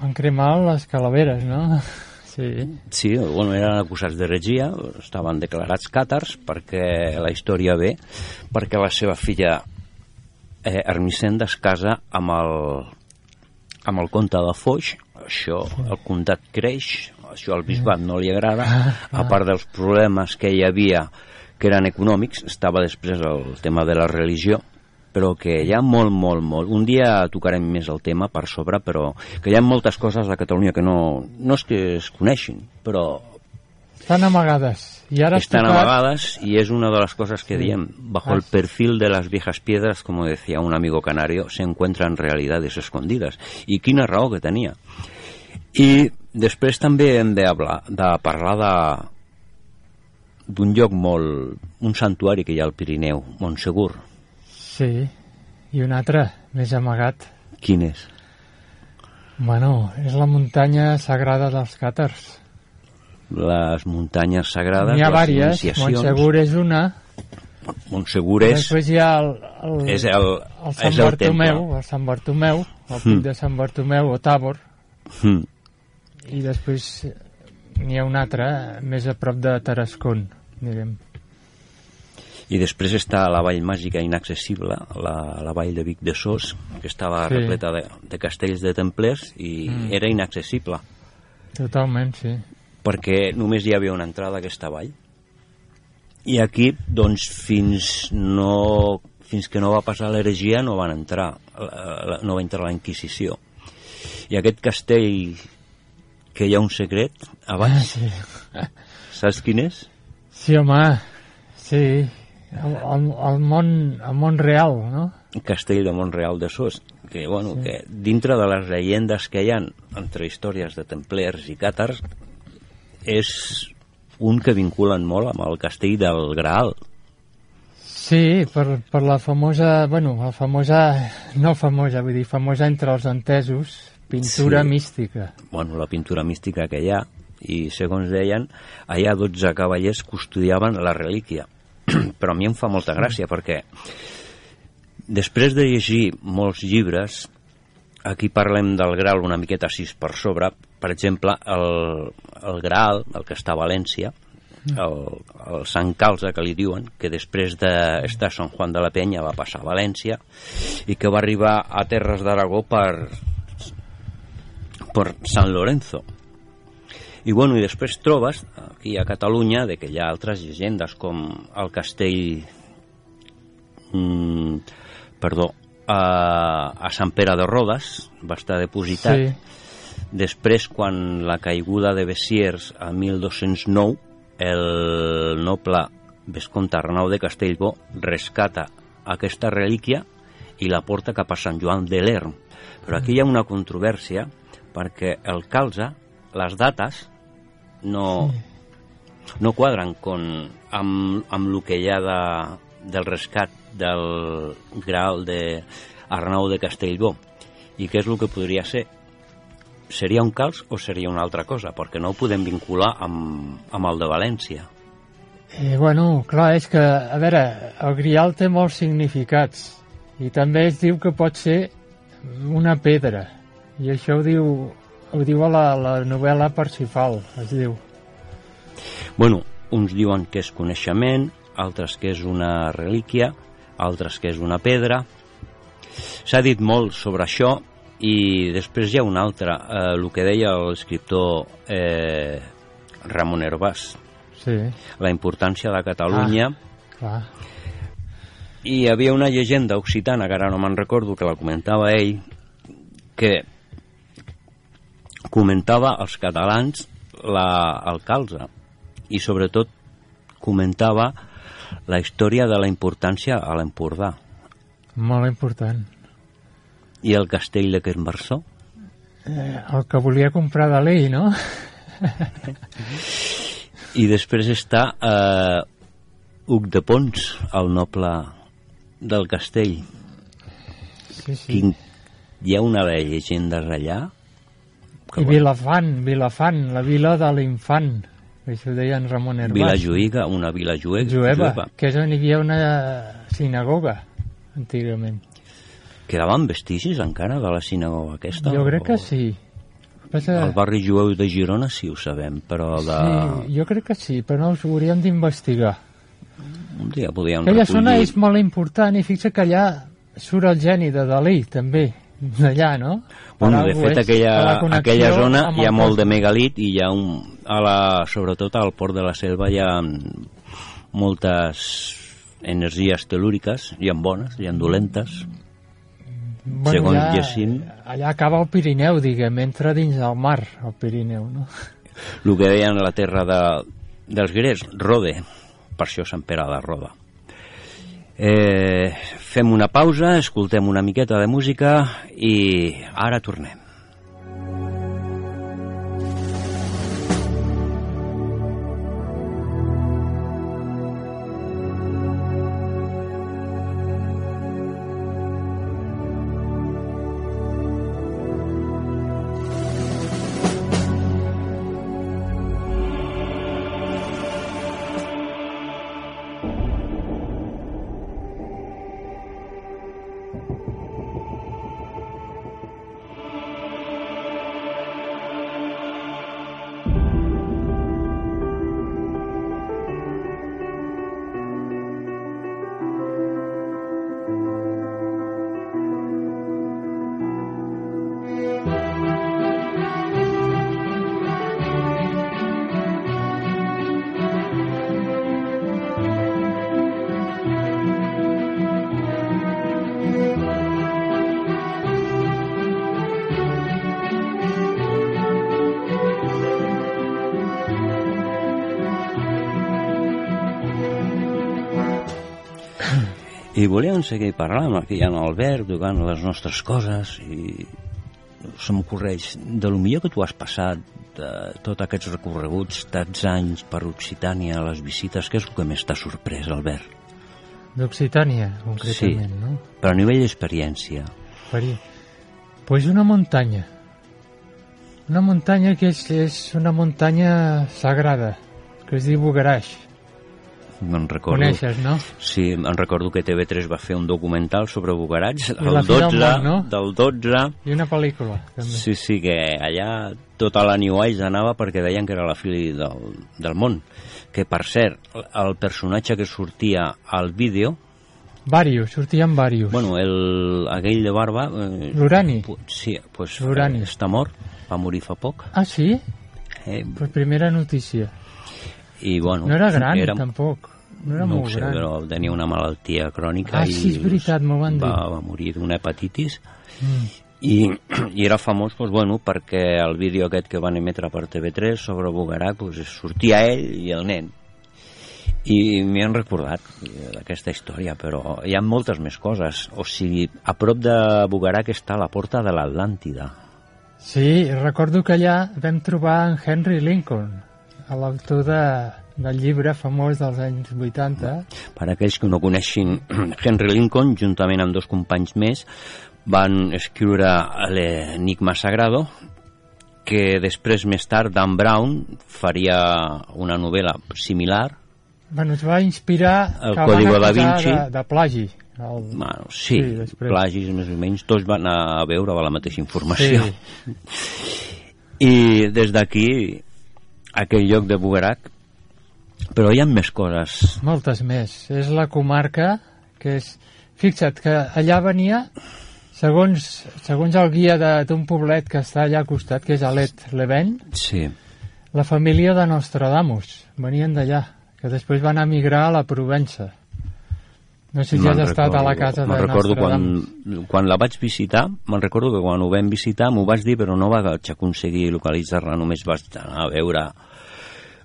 Van cremar les calaveres, no? Sí. Sí, bueno, eren acusats d'heretgia, estaven declarats càtars perquè la història ve, perquè la seva filla eh, Ermicenda es casa amb el, amb el comte de Foix, això, el comtat creix, això al bisbat no li agrada, a part dels problemes que hi havia que eren econòmics, estava després el tema de la religió, però que hi ha molt, molt, molt... Un dia tocarem més el tema per sobre, però que hi ha moltes coses a Catalunya que no, no és que es coneixin, però Estan amagades. I ara has están tocat- amagadas y es una de las cosas que diem. Bajo el Has- perfil de las viejas piedras, como decía un amigo canario, se encuentran realidades escondidas. I quina raó que tenia. I després també hem de, hablar, de parlar de d'un lloc molt... un santuari que hi ha al Pirineu, Montsegur. Sí. I un altre, més amagat. Quin és? Bueno, és la muntanya sagrada dels càtars. Les muntanyes sagrades, N'hi ha les vàries. iniciacions. Montsegur és una. Montsegur és, Després hi ha el, el, és el, el Sant és el Bartomeu, temple. el Sant Bartomeu, el Mm. de Sant Bartomeu o Tàbor, Mm. I després n'hi ha un altre més a prop de Tarascon, diguem. I després està la vall màgica inaccessible, la, la vall de Vic de Sos, que estava Sí. repleta de, de castells de templers i Mm. era inaccessible, Totalment, sí. perquè només hi havia una entrada a aquesta vall. I aquí, doncs, fins, no, fins que no va passar l'heregia no van entrar, no va entrar la Inquisició. I aquest castell, que hi ha un secret, a baix, Sí, saps quin és? sí home, sí. El, el, el, món, el món real, no? castell de Montreal de Sos, que, bueno, sí. que dintre de les llegendes que hi ha entre històries de templers i càtars, és un que vinculen molt amb el castell del Graal. Sí, per, per la famosa, bueno, la famosa, no famosa, vull dir, famosa entre els entesos, pintura Sí. mística. Bueno, la pintura mística que hi ha, i segons deien, allà 12 cavallers custodiaven la relíquia. Però a mi em fa molta gràcia, perquè després de llegir molts llibres, aquí parlem del Graal una miqueta així per sobre, per exemple, el, el Graal, el que està a València, el, el Sant Calze, que li diuen, que després d'estar a Sant Juan de la Penya va passar a València i que va arribar a Terres d'Aragó per, per Sant Lorenzo. I, bueno, i després trobes, aquí a Catalunya, de que hi ha altres llegendes, com el castell... Mm, perdó, a, a Sant Pere de Rodes, va estar depositat. Sí, Després, quan la caiguda de Bessiers a 1209, el noble vescomte Arnau de Castellbó rescata aquesta relíquia i la porta cap a Sant Joan de l'Erm. Però aquí hi ha una controvèrsia perquè el calze, les dates, no, no quadren con, amb, amb el que hi ha de, del rescat del Graal de Arnau de Castellbó. I què és el que podria ser? Seria un calç o seria una altra cosa? Perquè no ho podem vincular amb, amb el de València. Eh, bueno, clar, és que, a veure, el grial té molts significats i també es diu que pot ser una pedra i això ho diu, ho diu a la, la novel·la Parsifal, es diu. Bueno, uns diuen que és coneixement, altres que és una relíquia, altres que és una pedra. S'ha dit molt sobre això i després hi ha un altre, eh, el que deia l'escriptor eh, Ramon Herbàs, Sí, la importància de Catalunya clar. i hi havia una llegenda occitana, que ara no me'n recordo, que la comentava ell, que comentava als catalans la, el calze i sobretot comentava la història de la importància a l'Empordà Molt important. i el castell de Quermarsó. Eh, el que volia comprar de l'ell, no? I després està eh, Huc de Pons, el noble del castell. Sí, sí. Quin, hi ha una de llegendes allà I Vilafant, Vilafant, la vila de l'infant, que això ho deia en Ramon Herbàs. Vila Juïga, una vila jueva, Jueva, que és on hi havia una sinagoga, antigament. Quedaven vestigis encara de la sinagoga aquesta? Jo crec que O- sí. Passa... El barri jueu de Girona sí ho sabem, però de... Sí, jo crec que sí, però no ho hauríem d'investigar. un dia podíem Aquella zona recollir... és molt important i fixa que allà surt el geni de Dalí, també, d'allà, no? Bueno, de fet, aquella, aquella zona hi ha molt de megalit i hi ha un, a la, sobretot al port de la selva hi ha moltes energies telúriques, hi ha bones, hi ha dolentes. Bueno, segons allà, Jacint. Allà acaba el Pirineu, diguem, entra dins del mar, el Pirineu, no? El que deien la terra de, dels grecs, Rode, per això Sant Pere de Roda. Eh, fem una pausa, escoltem una miqueta de música i ara tornem. I volíem seguir parlant aquí en Albert, tocant les nostres coses i se m'ocorreix de lo millor que tu has passat de tots aquests recorreguts, tants anys per Occitània, les visites, què és el que més t'ha sorprès, Albert? D'Occitània, concretament, no? Però a nivell d'experiència. Faria. Pues una muntanya. Una muntanya que és, és una muntanya sagrada, que es diu Bugaraix. Me'n recordo... Coneixes, no? Sí, em recordo que TV3 va fer un documental sobre Bugarats, el fi del 12, món, no? del 12, I una pel·lícula, també. Sí, sí, que allà tota la New Age anava perquè deien que era la fi del, del món. Que, per cert, el personatge que sortia al vídeo, Varios, sortien Varios. bueno, el, aquell de barba... Eh, L'Urani. Sí, pues, L'Urani. eh, està mort, va morir fa poc. Ah, sí? Eh, Pues primera notícia. I, bueno, No era gran, era, tampoc. No era no molt sé, gran. però tenia una malaltia crònica Ah, i sí, és veritat, m'ho van dir. va, va morir d'una hepatitis Mm. i, i era famós doncs, bueno, perquè el vídeo aquest que van emetre per TV3 sobre Bugarak doncs, sortia ell i el nen i m'hi han recordat eh, d'aquesta història però hi ha moltes més coses o sigui, a prop de Bugarak està la porta de l'Atlàntida Sí, recordo que allà vam trobar en Henry Lincoln, l'autor de, del llibre famós dels anys 80. Per aquells que no coneixin Henry Lincoln, juntament amb dos companys més, van escriure l'Enigma Sagrado, que després, més tard, Dan Brown faria una novel·la similar. Bueno, es va inspirar El Código da Vinci. de, de plagi. El... Bueno, sí, Sí, després. plagis més o menys, tots van a veure la mateixa informació. Sí. I des d'aquí, aquell lloc de Bugarak, però hi ha més coses. Moltes més. És la comarca que és... Fixa't que allà venia, segons, segons el guia d'un poblet que està allà al costat, que és Alet Leven, Sí, la família de Nostradamus. Venien d'allà, que després van emigrar a la Provença. No sé si has estat a la casa de recordo quan, quan la vaig visitar, me'n recordo que quan ho vam visitar m'ho vas dir, però no vaig aconseguir localitzar-la, només vaig anar a veure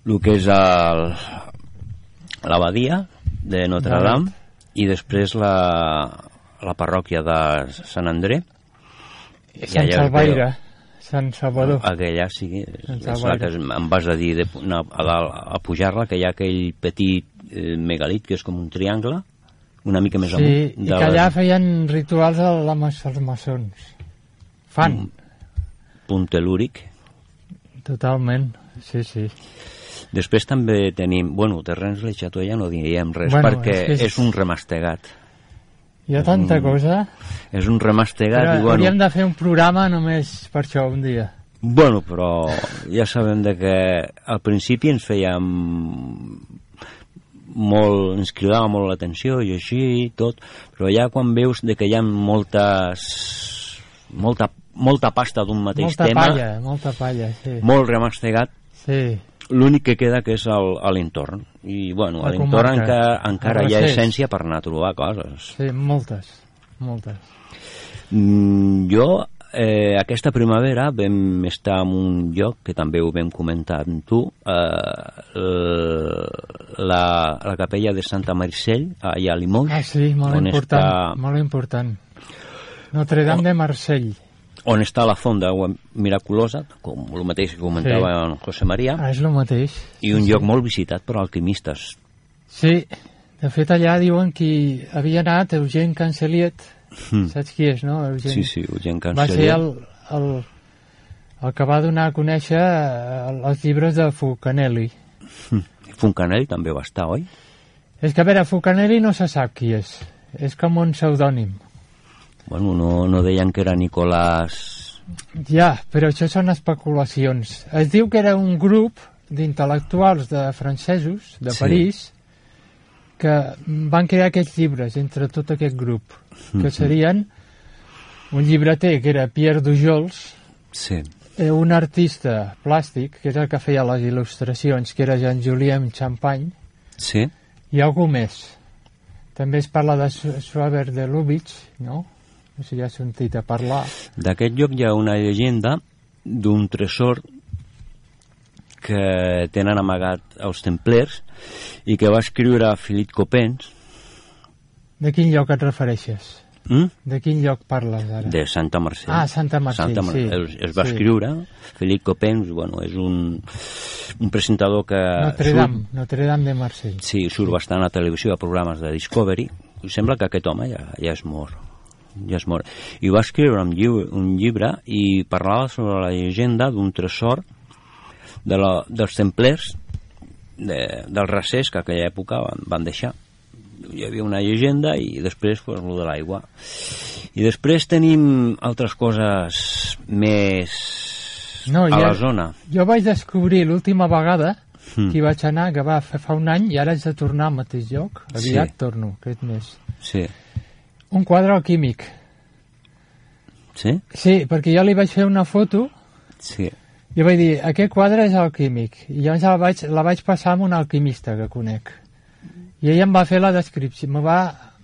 el que és l'abadia de Notre. Dame i després la, la parròquia de Sant André. Sant ja es Salvaire, Sant Salvador. Aquella, sí, Sant és la que em vas a dir de, a, dalt a pujar-la, que hi ha aquell petit eh, megalit que és com un triangle, una mica més Sí, amunt. i que allà feien rituals a als maçons. Fan, Mm. punt telúric. totalment, sí, sí. Després també tenim, bueno, Terrens Le Chateau ja no diem res, Bueno, perquè és és- és un remastegat. Hi ha tanta Mm. cosa, És un remastegat però i, bueno, hauríem de fer un programa només per això un dia. Bueno, però ja sabem de que al principi ens fèiem molt, ens cridava molt l'atenció i així i tot, però ja quan veus de que hi ha moltes molta, molta pasta d'un mateix Molta tema, palla, molta palla, sí. molt remastegat, Sí, l'únic que queda que és l'entorn. I, bueno, a l'entorn encara, encara hi ha essència per anar a trobar coses. sí, moltes, moltes. Mm, jo, eh, aquesta primavera vam estar en un lloc que també ho vam comentar amb tu, eh, la, la capella de Santa Maricel, allà a Limoges, Ah, sí, molt on important, està, molt important. Notre Dame de Marsell. on està la font d'aigua miraculosa, com el mateix que comentava Sí. en José María, Ah, és el mateix. i un lloc molt visitat per alquimistes. Sí, de fet allà diuen que havia anat Eugen Canceliet, Mm. saps qui és, no? Eugen? Sí, sí, gent que Va ser el, el, el que va donar a conèixer eh, els llibres de Fulcanelli. Foncanell també va estar, oi? És que, a veure, Fulcanelli no se sap qui és. És com un pseudònim. Bueno, no, no deien que era Nicolás... Ja, però això són especulacions. Es diu que era un grup d'intel·lectuals de francesos, de Sí. París, que van crear aquests llibres entre tot aquest grup, Mhm. que serien un llibreter que era Pierre Dujols, Sí. eh, un artista plàstic, que és el que feia les il·lustracions, que era Jean-Julien Champagne, Sí? i algú més. També es parla de Suaver de Lubitsch, no? No sé si has sentit a parlar. D'aquest lloc hi ha una llegenda d'un tresor que tenen amagat els templers i que va escriure Philippe Copens De quin lloc et refereixes? hm? De quin lloc parles ara? de Santa Mercè. Ah, Santa Mercè, Santa Mer- sí. Es, es va Sí. escriure, Philippe Copens, bueno, és un, un presentador que Notre Dame, Notre Dame de Marsell. Sí, surt bastant a televisió, a programes de Discovery. Sembla que aquest home ja, ja és mort. Ja és mort. I va escriure un llibre, un llibre i parlava sobre la llegenda d'un tresor de la, dels templers de, dels recers que aquella època van, van deixar. Hi havia una llegenda i després pues, lo de l'aigua. I després tenim altres coses més No, a ja- la zona. Jo vaig descobrir l'última vegada Mm. que hi vaig anar, que va fer fa un any, i ara haig de tornar al mateix lloc. Aviat Sí. torno, aquest mes. Sí. Un quadre alquímic. Sí? Sí, perquè jo li vaig fer una foto Sí. I vaig dir, aquest quadre és alquímic. I llavors la vaig, la vaig passar amb un alquimista que conec. I ell em va fer la descripció, me va,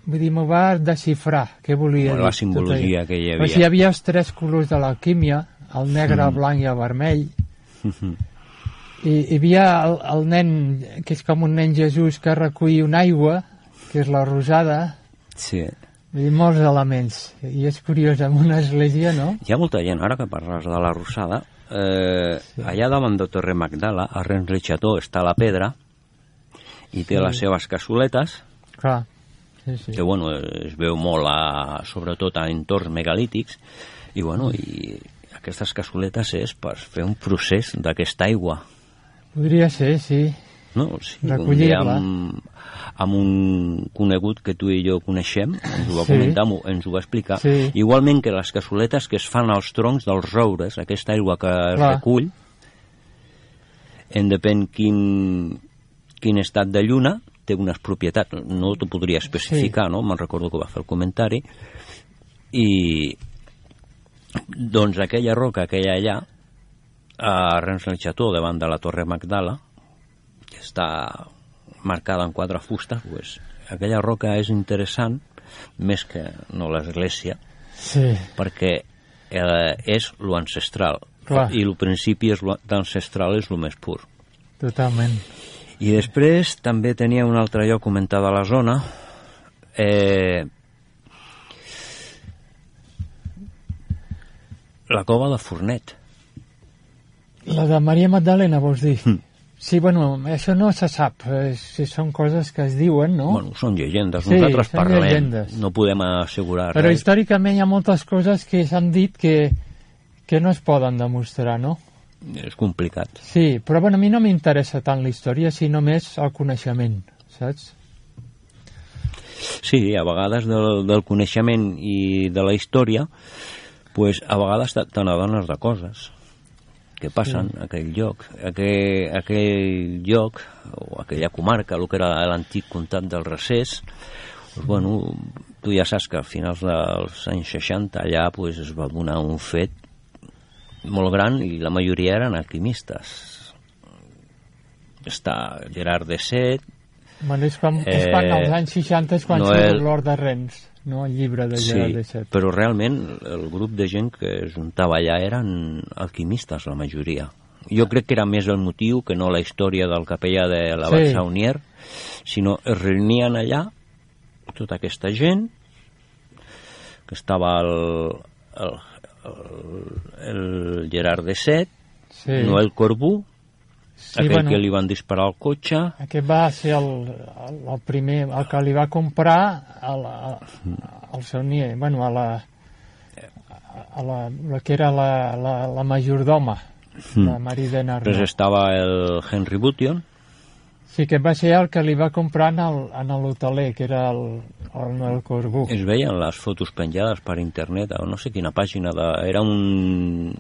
vull dir, me va desxifrar què volia Bueno, dir. la simbologia que hi O havia. sigui, hi havia els tres colors de l'alquímia, el negre, el Mm. blanc i el vermell. I hi havia el, el nen, que és com un nen Jesús que recull una aigua, que és la rosada, Sí. i molts elements. I és curiós, en una església, no? Hi ha molta gent, ara que parles de la Rosada, eh, allà davant de Torre Magdala, a Rens Le Chateau, està la pedra i té Sí. les seves cassoletes, Clar, sí, sí. que bueno, es veu molt, a, sobretot a entorns megalítics, i bueno, i aquestes cassoletes és per fer un procés d'aquesta aigua. Podria ser, sí. No? O sigui, un dia amb, amb un conegut que tu i jo coneixem, ens ho va Sí. comentar, ens ho va explicar. Sí. Igualment que les cassoletes que es fan als troncs dels roures, aquesta aigua que es Clar. recull, en depèn quin, quin estat de lluna, té unes propietats, no t'ho podria especificar, no? Me'n recordo que va fer el comentari, i doncs aquella roca que hi ha allà, a Rens del Chateau, davant de la Torre Magdala, que està marcada en quatre fustes, pues, aquella roca és interessant, més que no l'església, Sí, perquè eh, és lo ancestral. Clar. I el principi és lo, d'ancestral és el més pur. totalment. I després també tenia un altre lloc comentat a la zona, eh, la cova de Fornet. La de Maria Magdalena, vols dir? Mm. Sí, bueno, això no se sap. Eh, si són coses que es diuen, no? Bueno, són llegendes, Sí, nosaltres són parlem, llegendes. no podem assegurar Però res. històricament hi ha moltes coses que s'han dit que, que no es poden demostrar, no? És complicat. Sí, però bueno, a mi no m'interessa tant la història, sinó més el coneixement, saps? Sí, a vegades del, del coneixement i de la història, pues, a vegades n'adones de coses que passen Sí. a aquell lloc. Aquell, aquell lloc, o aquella comarca, el que era l'antic comtat del Recés, pues, bueno, tu ja saps que a finals dels anys 60 allà pues, es va donar un fet molt gran i la majoria eren alquimistes. Està Gerard de Set, Bueno, és quan, és Eh, quan als anys 60 és quan Noel- surt l'Hort de Rens, no? El llibre de Gerard de Set. però realment el grup de gent que es juntava allà eren alquimistes, la majoria. Jo crec que era més el motiu que no la història del capellà de la Sí. Saunier, sinó es reunien allà tota aquesta gent que estava el, el, el, el Gerard de Set, Sí. Noel Corbú, sí, aquell bueno, que li van disparar al cotxe, Aquest va ser el, el, el primer, el que li va comprar a la, al Saunier, bueno, a la, a la, la que era la, la, la majordoma, la Maridena després Arnau. estava el Henry Bution, Sí, que va ser el que li va comprar en el- l'hoteler, que era el, el Noel Corbú. Es veien les fotos penjades per internet a no sé quina pàgina de... era un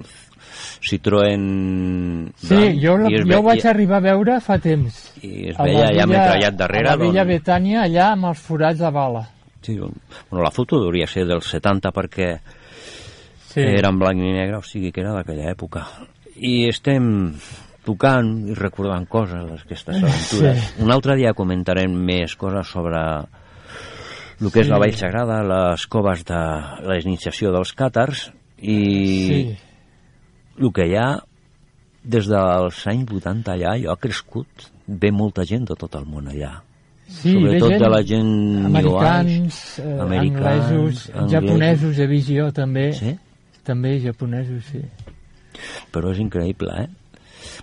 Citroën Sí, blanc, jo, la, jo ho vaig arribar a veure fa temps. i es veia allà metrallat darrere A la Villa doncs, Betània, allà amb els forats de bala. sí, bueno, la foto hauria ser dels 70 perquè Sí. era en blanc i negre o sigui que era d'aquella època i estem tocant i recordant coses d'aquestes aventures Sí. un altre dia comentarem més coses sobre el que és Sí. la Vall Sagrada, les coves de la iniciació dels càtars i Sí. El que hi ha des dels anys 80 allà, jo ha crescut, ve molta gent de tot el món allà. Sí, Sobretot de la gent americans, eh, Americans, anglesos, anglesos. japonesos he vist jo també. Sí? També japonesos, sí. Però és increïble, eh?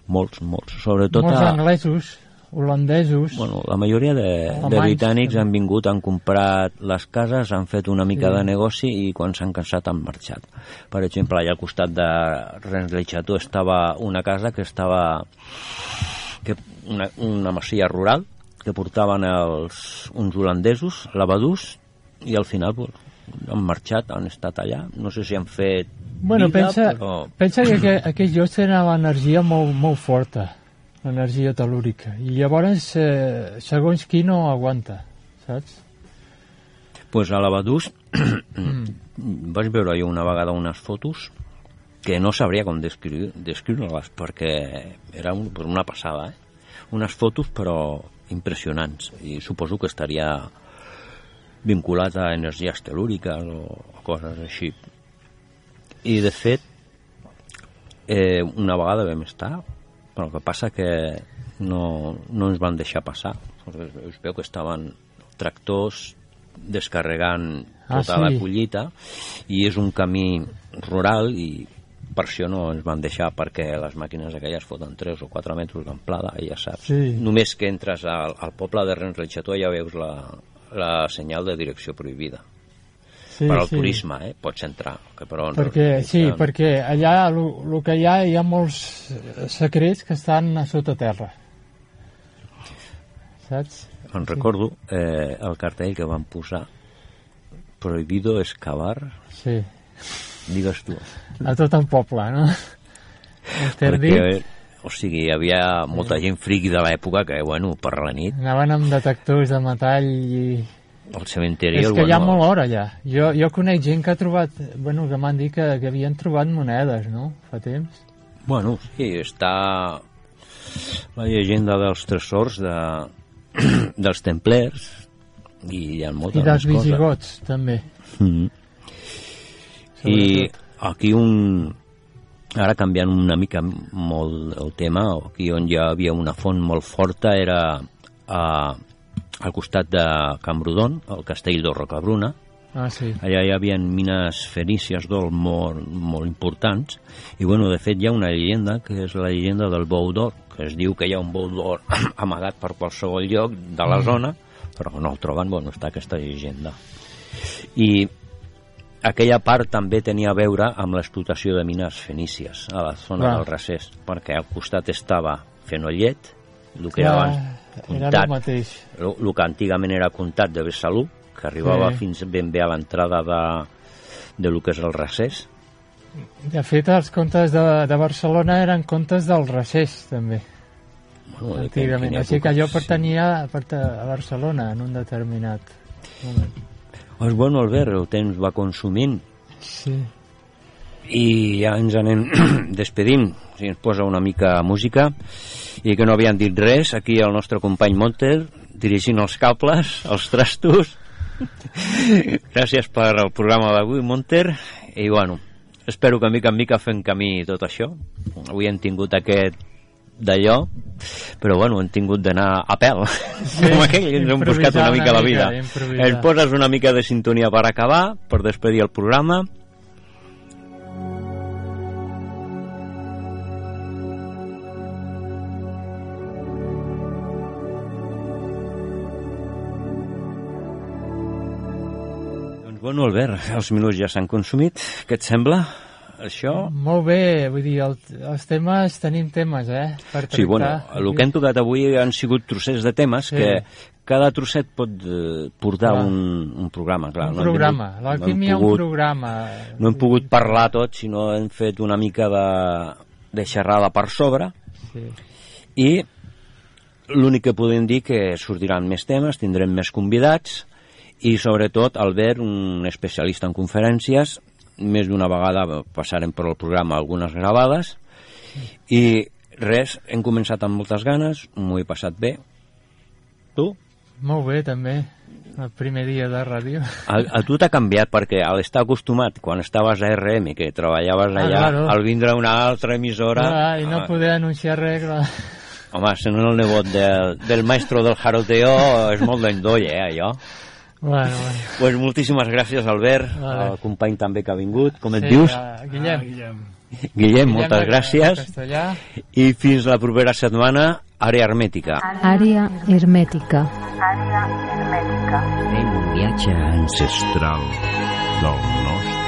Molts, molts. Sobretot Molts a, anglesos, holandesos. Bueno, la majoria de, de Alemanys, britànics també. han vingut, han comprat les cases, han fet una mica Sí. de negoci i quan s'han cansat han marxat. Per exemple, allà al costat de Chateau estava una casa que estava que una, una masia rural que portaven els, uns holandesos, lavadús, i al final pues, han marxat, han estat allà. No sé si han fet Bueno, vida, pensa, però... pensa que aqu- aquests llocs tenen l'energia molt, molt forta, l'energia telúrica, i llavors eh, segons qui no aguanta, saps? pues a Lavadús vaig veure jo una vegada unes fotos que no sabria com descriure- descriure-les perquè era un, pues una passada, eh? Unes fotos però impressionants i suposo que estaria vinculat a energies telúriques o, o coses així. I de fet, eh, una vegada vam estar, però el que passa que no, no ens van deixar passar. Es, veu que estaven tractors descarregant Ah, tota sí. la collita i és un camí rural i per això no ens van deixar perquè les màquines aquelles foten 3 o 4 metres d'amplada i ja saps. Sí. Només que entres al, al poble de Rens ja veus la, la senyal de direcció prohibida. Sí, per al sí. turisme, eh? Pots entrar. Que però Perquè, sí, no- perquè allà el que hi ha, hi ha molts secrets que estan a sota terra. Saps? Em recordo eh, el cartell que van posar prohibido excavar, Sí. digues tu. A tot el poble, no? Perquè, eh, o sigui, hi havia molta gent friqui de l'època que, bueno, per la nit, anaven amb detectors de metall i... al cementeri... És el, que hi ha molt or allà. Jo, jo conec gent que ha trobat... Bueno, que m'han dit que, que havien trobat monedes, no? Fa temps. Bueno, sí, està la llegenda dels tresors de, dels templers i hi ha moltes I dels coses. visigots, també. Mm -hmm. I aquí un, ara canviant una mica molt el tema, aquí on hi havia una font molt forta era a, al costat de Camprodon, el castell de Rocabruna, Ah, sí. allà hi havia mines fenícies d'or molt, molt importants. I bueno, de fet hi ha una llegenda que és la llegenda del bou d'or que es diu que hi ha un bou d'or amagat per qualsevol lloc de la zona però no el troben, bueno, està aquesta llegenda. I aquella part també tenia a veure amb l'explotació de mines fenícies a la zona Clar. del Recés perquè al costat estava Fenollet el que era abans era comtat el mateix. el, el que antigament era comtat de Besalú, que arribava Sí. fins ben bé a l'entrada de, de lo que és el Recés. De fet, els contes de, de Barcelona eren contes del Recés, també, Bueno, antigament. Així que allò sí. pertanyia a, perta- a Barcelona en un determinat moment. Pues bueno, Albert, el temps va consumint Sí. I ja ens anem despedint. Si ens posa una mica música i que no havien dit res, aquí el nostre company Monter dirigint els cables, els trastos. Gràcies per el programa d'avui, Monter. I bueno, espero que mica en mica fem camí tot això. Avui hem tingut aquest d'allò, però bueno, hem tingut d'anar a pèl. Sí, Com aquell, ens hem buscat una mica la vida. una mica, improvisar. Ens poses una mica de sintonia per acabar, per despedir el programa. Bueno, Albert, els minuts ja s'han consumit. Què et sembla? Això? Molt bé, vull dir, el, els temes, tenim temes, eh? Per Sí, bueno, el que hem tocat avui han sigut trossets de temes Sí. que cada trosset pot eh, portar Clar. un, un programa. Clar, un no programa, l'alquímia no un programa. No hem pogut parlar tot, sinó hem fet una mica de, de xerrada per sobre Sí. i l'únic que podem dir que sortiran més temes, tindrem més convidats i sobretot Albert, un especialista en conferències, més d'una vegada passarem per el programa algunes gravades i res, hem començat amb moltes ganes, m'ho he passat bé. Tu? Molt bé, també. El primer dia de ràdio. A, a tu t'ha canviat perquè al estar acostumat quan estaves a RM que treballaves Ah, allà, claro. al vindre a una altra emissora Ah, I no ah, poder anunciar res, clar. home, sent el nebot del, del maestro del jaroteo és molt d'endoll, eh, allò Bueno, bueno. pues moltíssimes gràcies Albert Vale. el company també que ha vingut com et Sí, dius? ah, Guillem. Guillem. Guillem, moltes gràcies Castellà. i fins la propera setmana Àrea Hermètica Àrea hermètica. Àrea hermètica. Fem un viatge ancestral del nostre